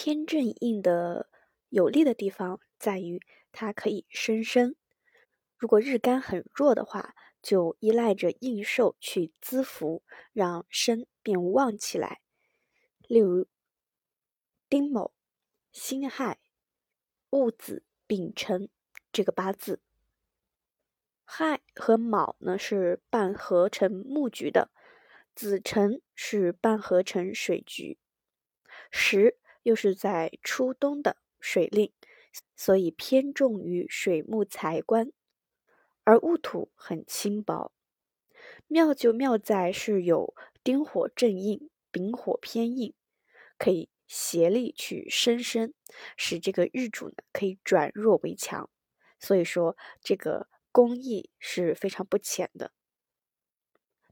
偏正印的有利的地方在于它可以生身。如果日干很弱的话，就依赖着应受去滋福，让身变旺起来。例如丁卯、辛亥、戊子、丙辰这个八字。亥和卯呢是半合成木局的，子辰是半合成水局，时又是在初冬的水令，所以偏重于水木财官。而戊土很轻薄，妙就妙在是有丁火正印、丙火偏印，可以协力去生生，使这个日主呢可以转弱为强。所以说这个工艺是非常不浅的。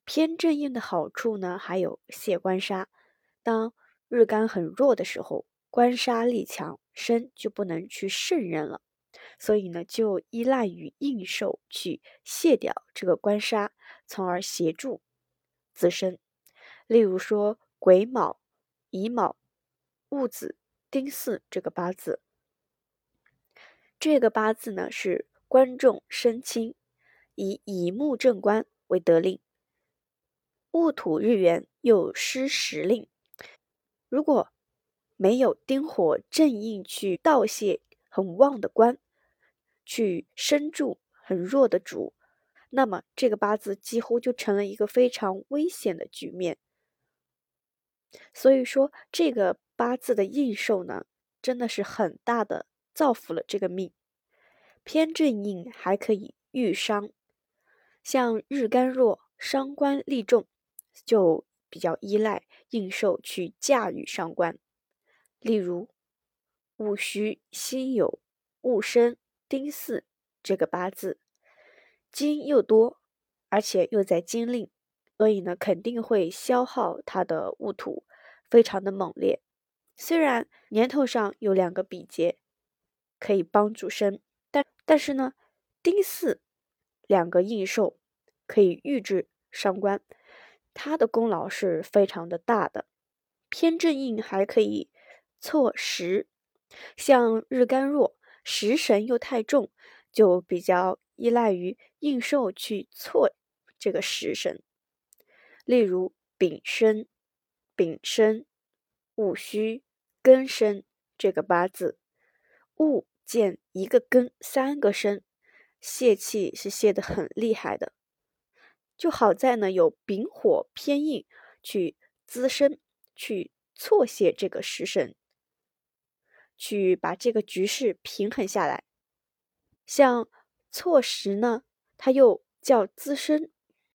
偏正印的好处呢，还有泄官杀。当日干很弱的时候，官杀力强，身就不能去胜任了。所以呢，就依赖于应受去卸掉这个官杀，从而协助自身。例如说癸卯、乙卯、戊子、丁巳这个八字，这个八字呢是官重身轻，以乙木正官为得令，戊土日元又失时令。如果没有丁火正印去盗泄很旺的官。去生助很弱的主，那么这个八字几乎就成了一个非常危险的局面。所以说，这个八字的应受呢，真的是很大的造福了这个命。偏正印还可以遇伤，像日干弱、伤官力重，就比较依赖应受去驾驭伤官。例如戊戌、辛酉、戊申。丁巳这个八字，金又多，而且又在金令，所以呢，肯定会消耗它的戊土，非常的猛烈。虽然年头上有两个比劫可以帮助生，但但是呢，丁巳两个应受可以预制伤官，它的功劳是非常的大的。偏正印还可以错时，像日干弱。食神又太重，就比较依赖于应受去错这个食神。例如丙申、丙申、戊戌、庚申这个八字，戊见一个庚三个申，泄气是泄的很厉害的。就好在呢有丙火偏硬去滋生，去错泄这个食神。去把这个局势平衡下来，像错食呢，它又叫滋生